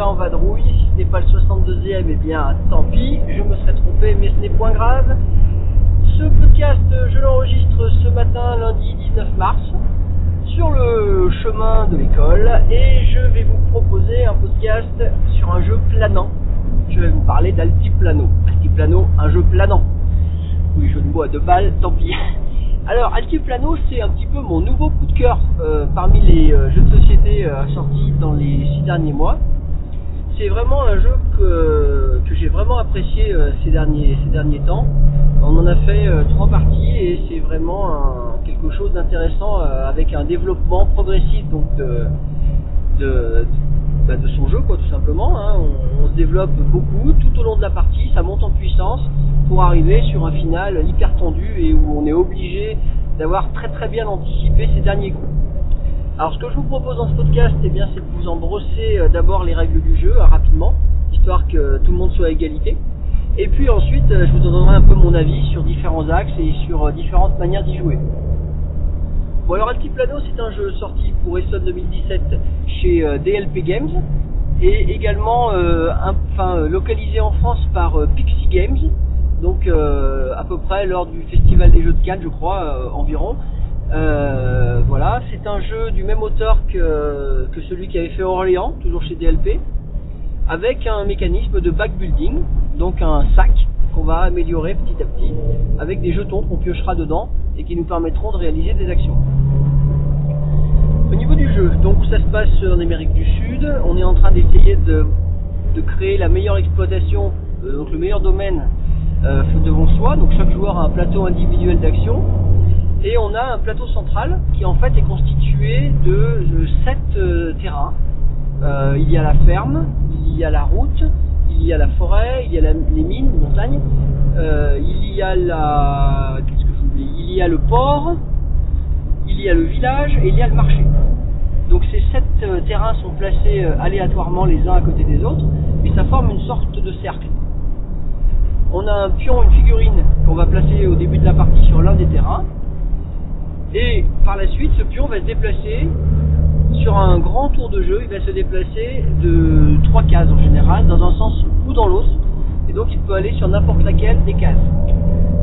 En vadrouille. Si ce n'est pas le 62e, eh bien tant pis, je me serais trompé, mais ce n'est point grave. Ce podcast, je l'enregistre ce matin, lundi 19 mars, sur le chemin de l'école, et je vais vous proposer un podcast sur un jeu planant. Je vais vous parler d'Altiplano. Altiplano, un jeu planant. Oui, jeu de mots à deux balles, tant pis. Alors, Altiplano, c'est un petit peu mon nouveau coup de cœur euh, parmi les euh, jeux de société euh, sortis dans les six derniers mois. C'est vraiment un jeu que, j'ai vraiment apprécié euh, ces, derniers, temps. On en a fait euh, trois parties et c'est vraiment quelque chose d'intéressant euh, avec un développement progressif donc de, de, bah, son jeu quoi tout simplement. hein. On, on se développe beaucoup tout au long de la partie, ça monte en puissance pour arriver sur un final hyper tendu et où on est obligé d'avoir très très bien anticipé ses derniers coups. Alors ce que je vous propose dans ce podcast, eh bien, c'est de vous en brosser euh, d'abord les règles du jeu euh, rapidement, histoire que tout le monde soit à égalité. Et puis ensuite, euh, je vous donnerai un peu mon avis sur différents axes et sur euh, différentes manières d'y jouer. Bon alors Altiplano, c'est un jeu sorti pour Essen 2017 chez euh, DLP Games et également enfin, localisé en France par Pixie Games, donc à peu près lors du festival des jeux de Cannes, je crois, environ. Euh, voilà, c'est un jeu du même auteur que, celui qui avait fait Orléans, toujours chez DLP, avec un mécanisme de backbuilding, donc un sac qu'on va améliorer petit à petit, avec des jetons qu'on piochera dedans et qui nous permettront de réaliser des actions. Au niveau du jeu, donc ça se passe en Amérique du Sud, on est en train d'essayer de, de créer la meilleure exploitation, euh, donc le meilleur domaine euh, devant soi, donc chaque joueur a un plateau individuel d'action, et on a un plateau central qui en fait est constitué de, sept euh, terrains. Euh, il y a la ferme, il y a la route, il y a la forêt, il y a les mines, les montagnes, euh, il y a le port, il y a le village et il y a le marché. Donc ces sept terrains sont placés aléatoirement les uns à côté des autres et ça forme une sorte de cercle. On a un pion, une figurine qu'on va placer au début de la partie sur l'un des terrains et par la suite ce pion va se déplacer sur un grand tour de jeu, il va se déplacer de trois cases en général, dans un sens ou dans l'autre, et donc il peut aller sur n'importe laquelle des cases.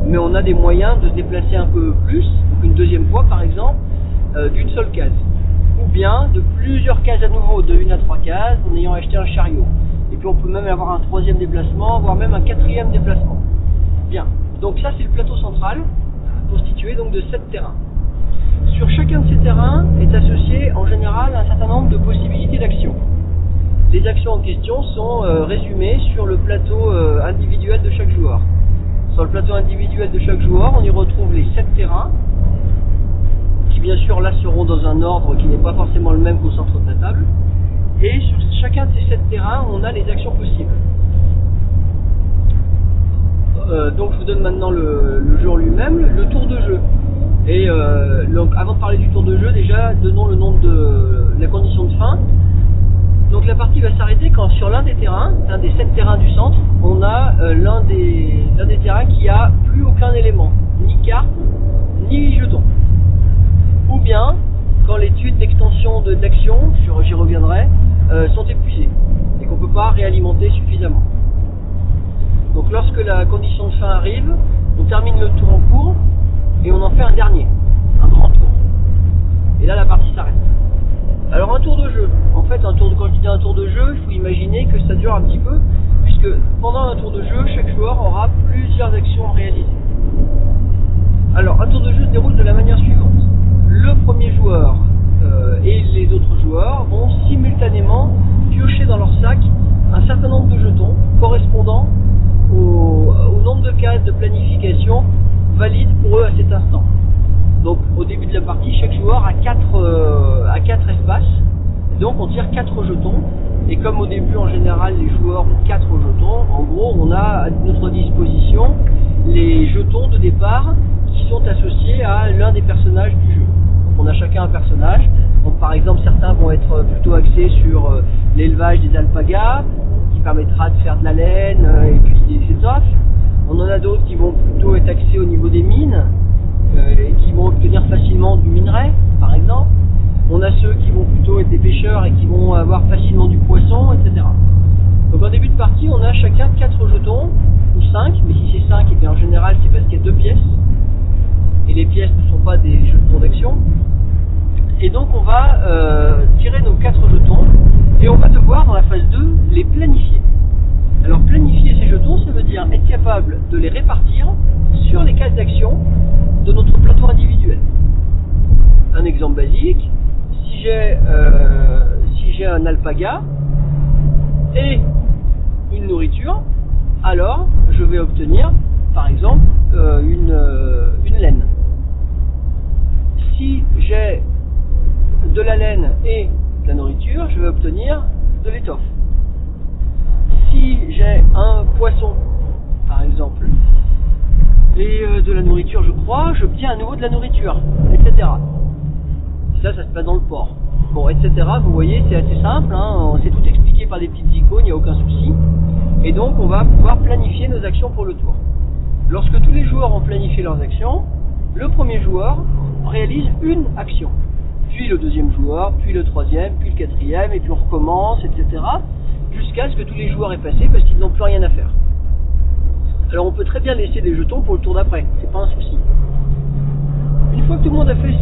Mais on a des moyens de se déplacer un peu plus, donc une deuxième fois par exemple, euh, d'une seule case. Ou bien de plusieurs cases à nouveau, de une à trois cases, en ayant acheté un chariot. Et puis on peut même avoir un troisième déplacement, voire même un quatrième déplacement. Bien, donc ça c'est le plateau central, constitué donc de sept terrains. Sur chacun de ces terrains est associé en général un certain nombre de possibilités d'action. Les actions en question sont euh, résumées sur le plateau euh, individuel de chaque joueur. Sur le plateau individuel de chaque joueur, on y retrouve les sept terrains, qui bien sûr là seront dans un ordre qui n'est pas forcément le même qu'au centre de la table. Et sur chacun de ces sept terrains, on a les actions possibles. Euh, donc je vous donne maintenant le, le en lui-même, le tour de jeu. Et euh, donc, avant de parler du tour de jeu, déjà donnons le nom de la condition de fin. Donc la partie va s'arrêter quand sur l'un des terrains, l'un des sept terrains du centre, on a euh, l'un des, des terrains qui a plus aucun élément, ni carte, ni jeton. Ou bien quand les tuiles d'extension de- d'action, je- j'y reviendrai, euh, sont épuisées et qu'on ne peut pas réalimenter suffisamment. Donc lorsque la condition de fin arrive, on termine le tour en cours et on en fait un dernier, un grand tour. Et là la partie s'arrête. Alors un tour de jeu, en fait un tour de, quand je dis un tour de jeu, il faut imaginer que ça dure un petit peu, puisque pendant un tour de jeu, chaque joueur aura plusieurs actions à réaliser. Alors un tour de jeu se déroule de la manière suivante. Le premier joueur euh, et les autres joueurs vont simultanément piocher dans leur sac un certain nombre de jetons correspondant au, au nombre de cases de planification valides pour eux à cet instant. Donc au début de la partie, chaque joueur a 4 a quatre espaces. Donc on tire 4 jetons Et comme au début, en général, les joueurs ont 4 jetons, en gros, on a à notre disposition les jetons de départ qui sont associés à l'un des personnages du jeu. Donc on a chacun un personnage. Donc par exemple, certains vont être plutôt axés sur euh, l'élevage des alpagas, qui permettra de faire de la laine euh, et puis des étoffes. On en a d'autres qui vont plutôt être axés au niveau des mines, euh, et qui vont obtenir facilement du minerai, par exemple. On a ceux qui vont plutôt être des pêcheurs et qui vont avoir facilement du poisson, etc. Donc en début de partie, on a chacun 4 jetons, ou 5, mais si c'est 5, et bien en général c'est parce qu'il y a deux pièces, et les pièces ne sont pas des jetons d'action. Et donc on va euh, tirer nos 4 jetons, et on va devoir dans la phase 2 les planifier. Alors planifier ces jetons, ça veut dire être capable de les répartir sur les cases d'action de notre plateau individuel. Un exemple basique, si j'ai euh, si un alpaga et une nourriture, alors je vais obtenir par exemple euh, une laine. Si j'ai de la laine et de la nourriture, je vais obtenir de l'étoffe. Si j'ai un poisson, par exemple, et euh, de la nourriture, je crois, j'obtiens à nouveau la nourriture, etc. Ça, ça se passe dans le port. Bon, etc. Vous voyez, c'est assez simple, hein, c'est tout expliqué par des petites icônes, il n'y a aucun souci. Et donc, on va pouvoir planifier nos actions pour le tour. Lorsque tous les joueurs ont planifié leurs actions, le premier joueur réalise une action. Puis le deuxième joueur, puis le troisième, puis le quatrième, et puis on recommence, etc. Jusqu'à ce que tous les joueurs aient passé parce qu'ils n'ont plus rien à faire. Alors on peut très bien laisser des jetons pour le tour d'après, c'est pas un souci. Une fois que tout le monde a fait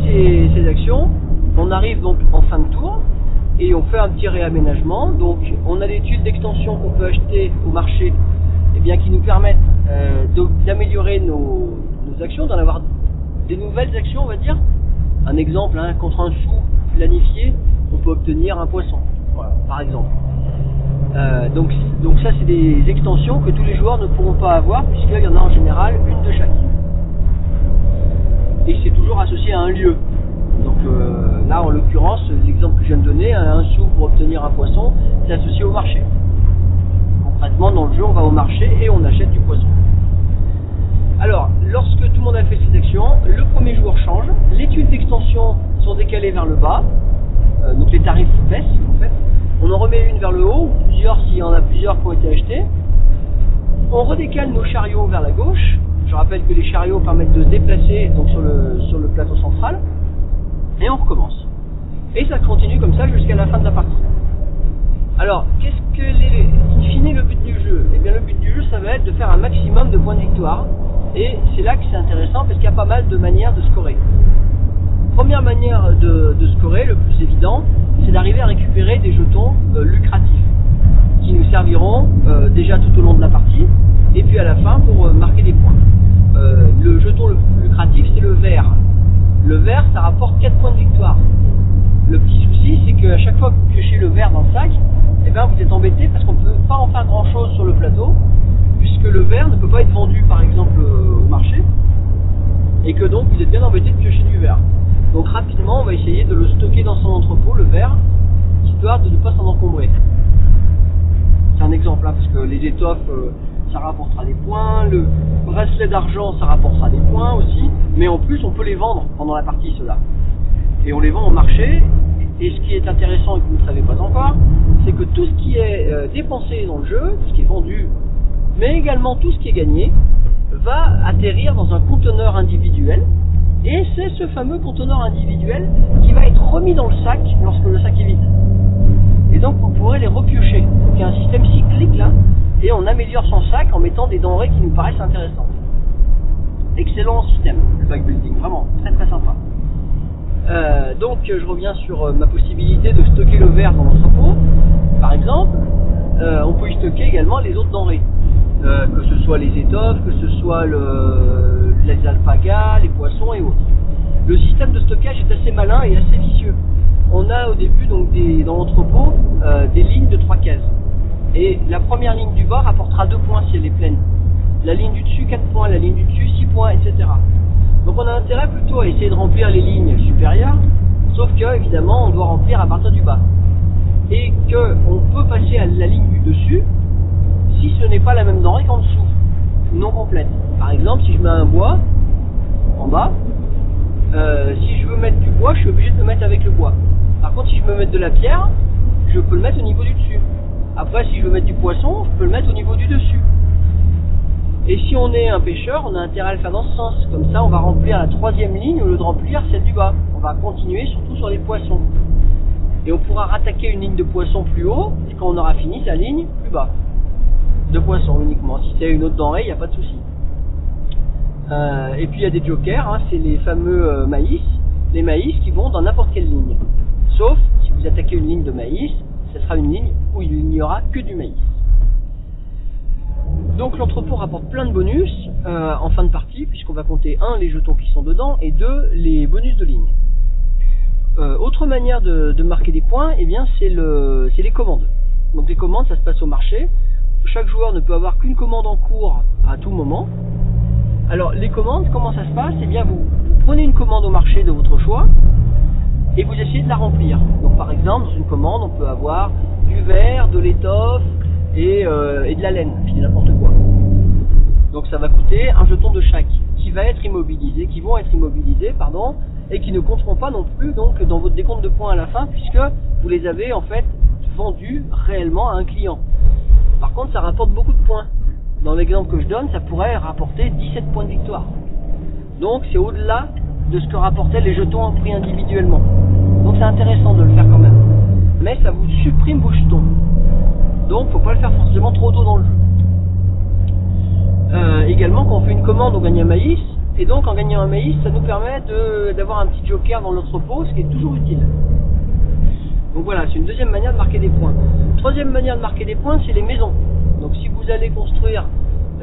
ses, actions, on arrive donc en fin de tour et on fait un petit réaménagement. Donc on a des tuiles d'extension qu'on peut acheter au marché eh bien, qui nous permettent euh, d'améliorer nos, actions, d'en avoir des nouvelles actions, on va dire. Un exemple, hein, contre un sou planifié, on peut obtenir un poisson, par exemple. Euh, donc, donc ça, c'est des extensions que tous les joueurs ne pourront pas avoir, puisqu'il y en a en général une de chaque. Et c'est toujours associé à un lieu. Donc euh, là, en l'occurrence, l'exemple que je viens de donner, un sou pour obtenir un poisson, c'est associé au marché. Concrètement, dans le jeu, on va au marché et on achète du poisson. Alors, lorsque tout le monde a fait ses actions, le premier joueur change, les tuiles d'extension sont décalées vers le bas, euh, donc les tarifs baissent en fait. On en remet une vers le haut, ou plusieurs s'il y en a plusieurs qui ont été achetés. On redécale nos chariots vers la gauche. Je rappelle que les chariots permettent de se déplacer donc sur le, plateau central. Et on recommence. Et ça continue comme ça jusqu'à la fin de la partie. Alors, qu'est-ce que les, in fine le but du jeu? Eh bien, le but du jeu, ça va être de faire un maximum de points de victoire. Et c'est là que c'est intéressant parce qu'il y a pas mal de manières de scorer. Première manière de, de scorer, le plus évident, c'est d'arriver à récupérer des jetons euh, lucratifs qui nous serviront euh, déjà tout au long de la partie et puis à la fin pour euh, marquer des points. Euh, le jeton le plus lucratif, c'est le vert. Le vert, ça rapporte 4 points de victoire. Le petit souci, c'est qu'à chaque fois que vous piochez le vert dans le sac, eh ben, vous êtes embêté parce qu'on ne peut pas en faire grand chose sur le plateau, puisque le vert ne peut pas être vendu par exemple euh, au marché, et que donc vous êtes bien embêté de piocher du vert. Donc rapidement, on va essayer de le stocker dans son entrepôt, le vert, histoire de ne pas s'en encombrer. C'est un exemple, hein, parce que les étoffes, ça rapportera des points, le bracelet d'argent, ça rapportera des points aussi, mais en plus, on peut les vendre pendant la partie, ceux-là. Et on les vend au marché, et ce qui est intéressant et que vous ne savez pas encore, c'est que tout ce qui est euh, dépensé dans le jeu, tout ce qui est vendu, mais également tout ce qui est gagné, va atterrir dans un conteneur individuel, et c'est ce fameux conteneur individuel qui va être remis dans le sac lorsque le sac est vide. Et donc vous pourrez les repiocher. Donc il y a un système cyclique là, et on améliore son sac en mettant des denrées qui nous paraissent intéressantes. Excellent système, le backbuilding, vraiment, très très sympa. Euh, donc je reviens sur euh, ma possibilité de stocker le verre dans l'entrepôt, par exemple. Euh, on peut y stocker également les autres denrées, que ce soit les étoffes, que ce soit le, les alpagas, les poissons et autres. Le système de stockage est assez malin et assez vicieux. On a au début donc des, dans l'entrepôt des lignes de trois cases. Et la première ligne du bas rapportera 2 points si elle est pleine. La ligne du dessus 4 points, la ligne du dessus 6 points, etc. Donc on a intérêt plutôt à essayer de remplir les lignes supérieures, sauf que évidemment on doit remplir à partir du bas. et qu'on peut passer à la ligne du dessus si ce n'est pas la même denrée qu'en dessous, non complète. Par exemple, si je mets un bois en bas, euh, si je veux mettre du bois, je suis obligé de le mettre avec le bois. Par contre, si je veux mettre de la pierre, je peux le mettre au niveau du dessus. Après, si je veux mettre du poisson, je peux le mettre au niveau du dessus. Et si on est un pêcheur, on a intérêt à le faire dans ce sens. Comme ça, on va remplir la troisième ligne au lieu de remplir celle du bas. On va continuer surtout sur les poissons. Et on pourra rattaquer une ligne de poisson plus haut quand on aura fini sa ligne plus bas. De poisson uniquement. Si c'est une autre denrée, il n'y a pas de souci. Euh, et puis il y a des jokers, hein, c'est les fameux euh, maïs. Les maïs qui vont dans n'importe quelle ligne. Sauf si vous attaquez une ligne de maïs, ce sera une ligne où il n'y aura que du maïs. Donc l'entrepôt rapporte plein de bonus euh, en fin de partie, puisqu'on va compter un les jetons qui sont dedans et deux les bonus de ligne. Euh, autre manière de, marquer des points, eh bien c'est le, les commandes. Donc les commandes, ça se passe au marché. Chaque joueur ne peut avoir qu'une commande en cours à tout moment. Alors les commandes, comment ça se passe? Eh bien vous prenez une commande au marché de votre choix et vous essayez de la remplir. Donc par exemple, dans une commande, on peut avoir du verre, de l'étoffe et, euh, de la laine, je n'importe quoi. Donc ça va coûter un jeton de chaque qui va être immobilisé, qui vont être immobilisés, pardon, et qui ne compteront pas non plus donc dans votre décompte de points à la fin puisque vous les avez en fait vendus réellement à un client. Par contre, ça rapporte beaucoup de points. Dans l'exemple que je donne, ça pourrait rapporter 17 points de victoire. Donc c'est au-delà de ce que rapportaient les jetons pris individuellement. C'est intéressant de le faire quand même. Mais ça vous supprime vos jetons. Donc faut pas le faire forcément trop tôt dans le jeu. Euh, également, quand on fait une commande, on gagne un maïs. Et donc en gagnant un maïs, ça nous permet d'avoir un petit joker dans l'entrepôt, ce qui est toujours utile. Donc voilà, c'est une deuxième manière de marquer des points. Troisième manière de marquer des points, c'est les maisons. Donc si vous allez construire,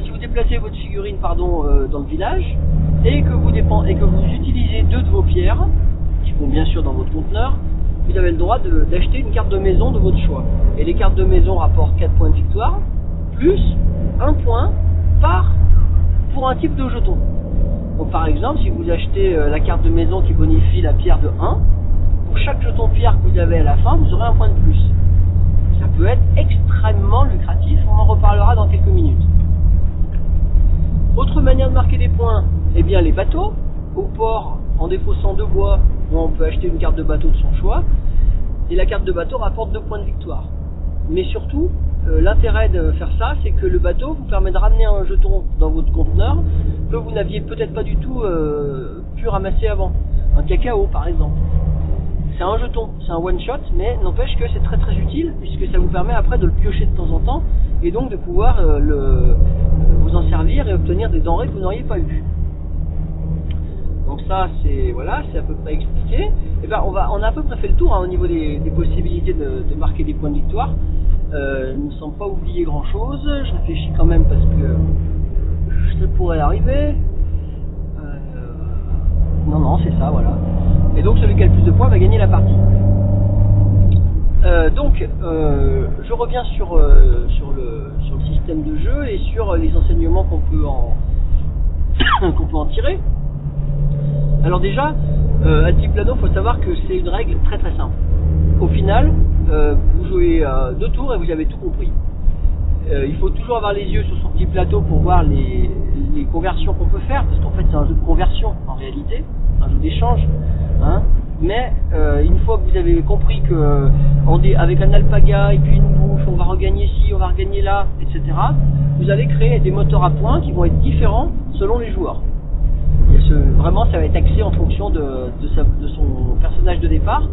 si vous déplacez votre figurine pardon, euh, dans le village, et que, vous et que vous utilisez deux de vos pierres, qui vont bien sûr dans votre conteneur, vous avez le droit d'acheter une carte de maison de votre choix. Et les cartes de maison rapportent 4 points de victoire, plus un point par pour un type de jeton. Donc par exemple, si vous achetez euh, la carte de maison qui bonifie la pierre de 1, pour chaque jeton pierre que vous avez à la fin, vous aurez un point de plus. Ça peut être extrêmement lucratif, on en reparlera dans quelques minutes. Autre manière de marquer des points, eh bien les bateaux. Au port, en défaussant deux bois, on peut acheter une carte de bateau de son choix. Et la carte de bateau rapporte deux points de victoire. Mais surtout, euh, l'intérêt de faire ça, c'est que le bateau vous permet de ramener un jeton dans votre conteneur que vous n'aviez peut-être pas du tout euh, pu ramasser avant. Un cacao, par exemple. C'est un jeton, c'est un one shot, mais n'empêche que c'est très très utile puisque ça vous permet après de le piocher de temps en temps et donc de pouvoir euh, vous en servir et obtenir des denrées que vous n'auriez pas eues. Donc ça, c'est voilà, c'est à peu près expliqué. Et ben, on va, on a à peu près fait le tour hein, au niveau des, possibilités de, marquer des points de victoire. Euh, ne me pas oublier grand chose. Je réfléchis quand même parce que ça pourrait arriver. Euh, non, non, c'est ça, voilà. Et donc celui qui a le plus de points va gagner la partie. Euh, donc, euh, je reviens sur, sur, le, sur le système de jeu et sur les enseignements qu'on peut en qu'on peut en tirer. Alors déjà, euh, Altiplano, il faut savoir que c'est une règle très très simple. Au final, euh, vous jouez deux tours et vous avez tout compris. Euh, il faut toujours avoir les yeux sur son petit plateau pour voir les, conversions qu'on peut faire, parce qu'en fait c'est un jeu de conversion en réalité, un jeu d'échange. Hein. Mais euh, une fois que vous avez compris que avec un alpaga et puis une bouche, on va regagner ici, on va regagner là, etc. Vous allez créer des moteurs à points qui vont être différents selon les joueurs. Vraiment, ça va être axé en fonction de, son personnage de départ.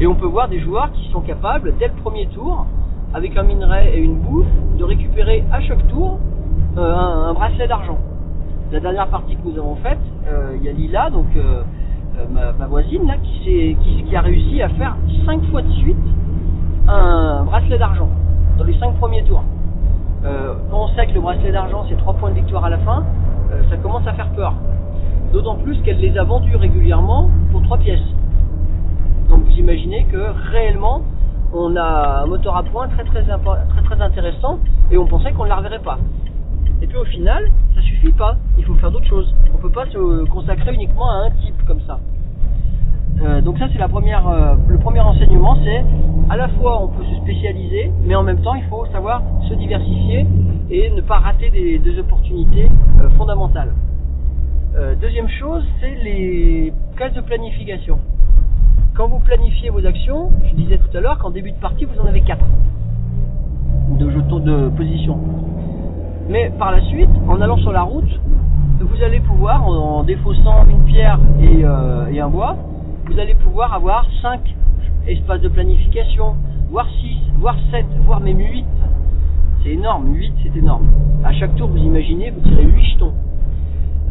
Et on peut voir des joueurs qui sont capables, dès le premier tour, avec un minerai et une bouffe, de récupérer à chaque tour euh, un, bracelet d'argent. La dernière partie que nous avons faite, euh, il y a Lila, donc euh, ma, voisine, là, qui, a réussi à faire 5 fois de suite un bracelet d'argent dans les 5 premiers tours. quand on sait que le bracelet d'argent c'est 3 points de victoire à la fin, ça commence à faire peur. D'autant plus qu'elle les a vendus régulièrement pour 3 pièces. Donc vous imaginez que réellement on a un moteur à points très très, très, très intéressant et on pensait qu'on ne la reverrait pas. Et puis au final, ça suffit pas, il faut faire d'autres choses. On peut pas se consacrer uniquement à un type comme ça. Euh, donc ça c'est la euh, le premier enseignement, c'est à la fois on peut se spécialiser, mais en même temps il faut savoir se diversifier et ne pas rater des, des opportunités euh, fondamentales. Euh, deuxième chose, c'est les cases de planification. Quand vous planifiez vos actions, je disais tout à l'heure qu'en début de partie vous en avez quatre de jetons de position. Mais par la suite, en allant sur la route, vous allez pouvoir, en, défaussant une pierre et, euh, et un bois, vous allez pouvoir avoir 5 espaces de planification, voire 6, voire 7, voire même 8. C'est énorme, 8 c'est énorme. À chaque tour, vous imaginez, vous tirez 8 jetons.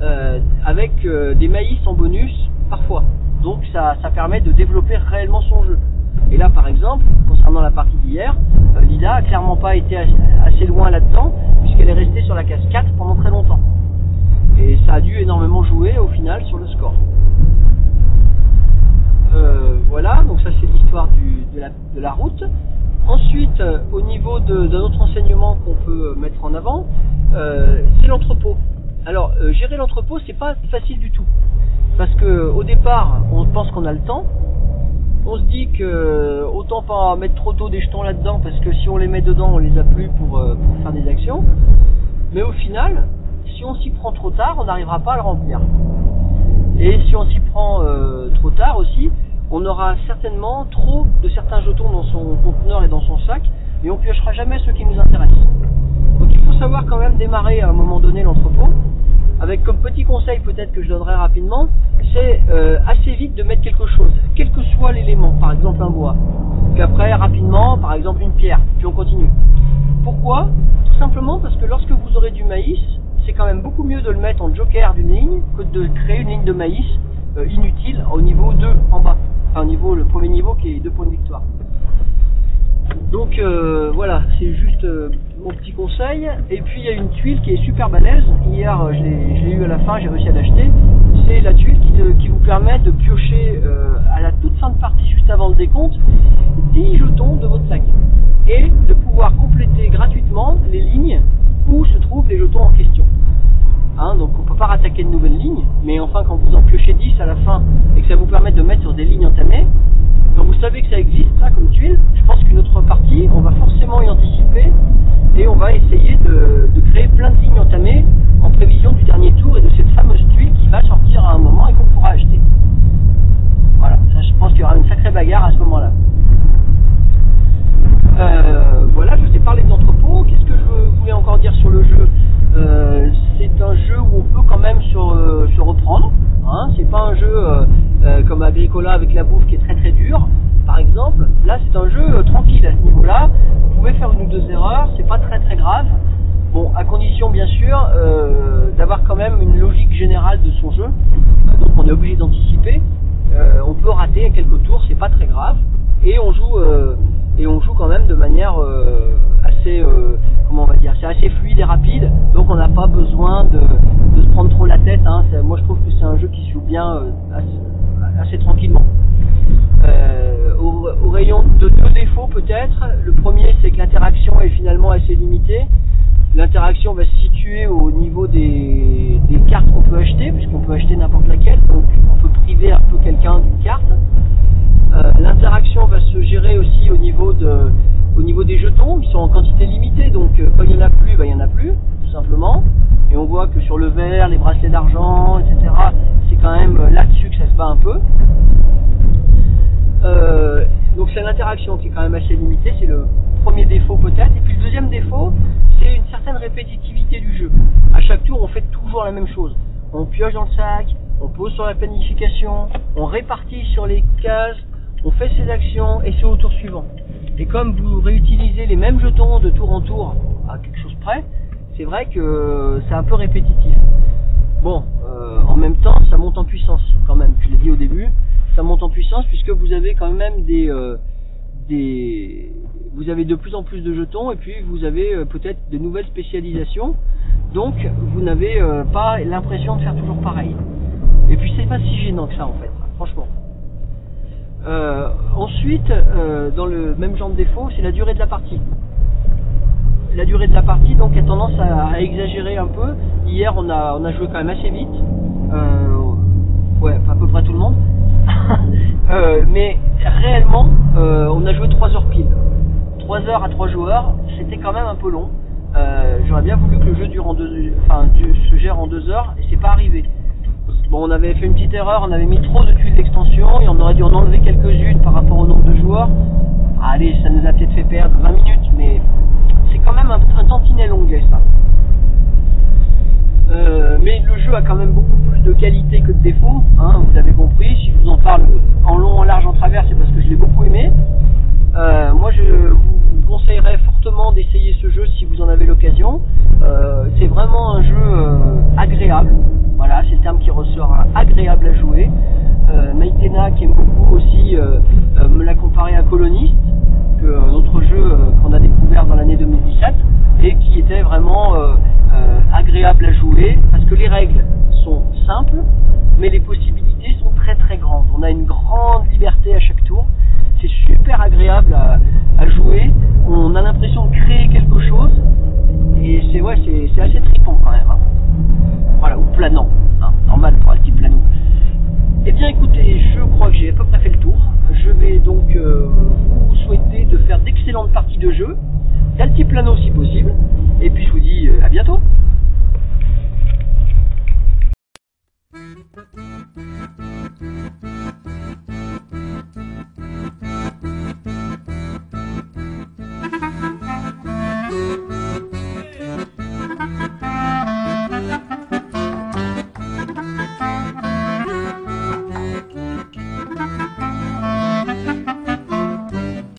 Euh, avec euh, des maïs en bonus, parfois. Donc ça, permet de développer réellement son jeu. Et là, par exemple, concernant la partie d'hier, euh, Lila a clairement pas été assez, loin là-dedans, puisqu'elle est restée sur la case 4 pendant très longtemps. Et ça a dû énormément jouer au final sur le score. Euh, voilà, donc ça c'est l'histoire de la, route. Ensuite, au niveau d'un autre enseignement qu'on peut mettre en avant, c'est l'entrepôt. Alors, euh, gérer l'entrepôt, c'est pas facile du tout. Parce que au départ, on pense qu'on a le temps. On se dit que autant pas mettre trop tôt des jetons là-dedans, parce que si on les met dedans, on les a plus pour, euh, pour faire des actions. Mais au final, si on s'y prend trop tard, on n'arrivera pas à le remplir. Et si on s'y prend euh, trop tard aussi, on aura certainement trop de certains jetons dans son conteneur et dans son sac, et on piochera jamais ceux qui nous intéressent. Savoir quand même démarrer à un moment donné l'entrepôt, avec comme petit conseil peut-être que je donnerai rapidement, c'est euh, assez vite de mettre quelque chose, quel que soit l'élément, par exemple un bois, puis après rapidement, par exemple une pierre, puis on continue. Pourquoi? Tout simplement parce que lorsque vous aurez du maïs, c'est quand même beaucoup mieux de le mettre en joker d'une ligne que de créer une ligne de maïs euh, inutile au niveau 2 en bas. Enfin, au niveau, le premier niveau qui est 2 points de victoire. Donc euh, voilà, c'est juste petit conseil. Et puis il y a une tuile qui est super balèze. Hier, euh, je l'ai eu à la fin, j'ai réussi à l'acheter. C'est la tuile qui, vous permet de piocher euh, à la toute fin de partie, juste avant le décompte, 10 jetons de votre sac. Et de pouvoir compléter gratuitement les lignes où se trouvent les jetons en question. Hein, donc on peut pas rattaquer de nouvelles lignes, mais enfin quand vous en piochez 10 à la fin et que ça vous permet de mettre sur des lignes entamées, donc vous savez que ça existe, ça, comme tuile, je pense qu'une autre partie, on va forcément y anticiper et on va essayer de, créer plein de lignes entamées en prévision du dernier tour et de cette fameuse tuile qui va sortir à un moment et qu'on pourra acheter. Voilà, ça, je pense qu'il y aura une sacrée bagarre à ce moment-là. Euh, voilà, je vous ai parlé de l'entrepôt. Qu'est-ce que je voulais encore dire sur le jeu Euh, C'est un jeu où on peut quand même se, euh, se reprendre. Hein c'est pas un jeu euh, euh, comme Agricola avec la bouffe qui est très très dur. Par exemple, là c'est un jeu euh, tranquille à ce niveau-là. Vous pouvez faire une ou deux erreurs, c'est pas très très grave. Bon, à condition bien sûr euh, d'avoir quand même une logique générale de son jeu. Euh, donc on est obligé d'anticiper. Euh, on peut rater quelques tours, c'est très grave. Et on joue euh, et on joue quand même de manière euh, assez euh, comment on va dire c'est assez fluide et rapide. Donc on n'a pas besoin de, de se prendre trop la tête hein. Moi je trouve que c'est un jeu qui se joue bien assez, tranquillement. Au, au rayon de deux défauts peut-être. Le premier c'est que l'interaction est finalement assez limitée. L'interaction va se situer au niveau des, des cartes qu'on peut acheter puisqu'on peut acheter n'importe laquelle. Donc on peut priver un peu quelqu'un d'une carte ils sont en quantité limitée, donc euh, quand il n'y en a plus, bah, il n'y en a plus, tout simplement. Et on voit que sur le verre, les bracelets d'argent, etc., c'est quand même euh, là-dessus que ça se bat un peu. Euh, donc c'est l'interaction qui est quand même assez limitée, c'est le premier défaut peut-être. Et puis le deuxième défaut, c'est une certaine répétitivité du jeu. À chaque tour, on fait toujours la même chose. On pioche dans le sac, on pose sur la planification, on répartit sur les cases, on fait ses actions et c'est au tour suivant. Et comme vous réutilisez les mêmes jetons de tour en tour à quelque chose près, c'est vrai que c'est un peu répétitif. Bon, euh, en même temps, ça monte en puissance quand même. Je l'ai dit au début, ça monte en puissance puisque vous avez quand même des, euh, des, vous avez de plus en plus de jetons et puis vous avez euh, peut-être de nouvelles spécialisations. Donc, vous n'avez euh, pas l'impression de faire toujours pareil. Et puis, c'est pas si gênant que ça en fait, franchement. Ensuite, euh, dans le même genre de défaut, c'est la durée de la partie. La durée de la partie donc a tendance à, exagérer un peu. Hier, on a, on a joué quand même assez vite. Euh, ouais, à peu près tout le monde. Euh, mais réellement, on a joué 3 heures pile. 3 heures à 3 joueurs, c'était quand même un peu long. J'aurais bien voulu que le jeu dure en deux, enfin, se gère en 2 heures, et c'est pas arrivé. Bon, on avait fait une petite erreur, on avait mis trop de tuiles d'extension, et on aurait dû en enlever quelques-unes par rapport au nombre de joueurs. Allez, ça nous a peut-être fait perdre 20 minutes, mais c'est quand même un, un tantinet longuet, ça. Euh, mais le jeu a quand même beaucoup plus de qualité que de défauts, hein, vous avez compris. Si je vous en parle en long, en large, en travers, c'est parce que je l'ai beaucoup aimé. Euh, moi, je conseillerais fortement d'essayer ce jeu si vous en avez l'occasion. Euh, c'est vraiment un jeu euh, agréable. Voilà, c'est le terme qui ressort, hein, agréable à jouer. Euh, Maïtena, qui aime beaucoup aussi, euh, me l'a comparé à Colonist, que un autre jeu dans l'année 2017 et qui était vraiment euh, euh, agréable à jouer parce que les règles sont simples, mais les possibilités sont très très grandes. On a une grande liberté à chaque tour. C'est super agréable à, jouer. On a l'impression de créer quelque chose et c'est ouais, c'est assez trippant quand même. hein. Voilà, ou planant, hein, normal pour un type plano. Eh bien écoutez, je crois que j'ai à peu près fait le tour. Je vais donc euh, vous souhaiter de faire d'excellentes parties de jeu, d'altiplano si possible, et puis je vous dis euh, à bientôt.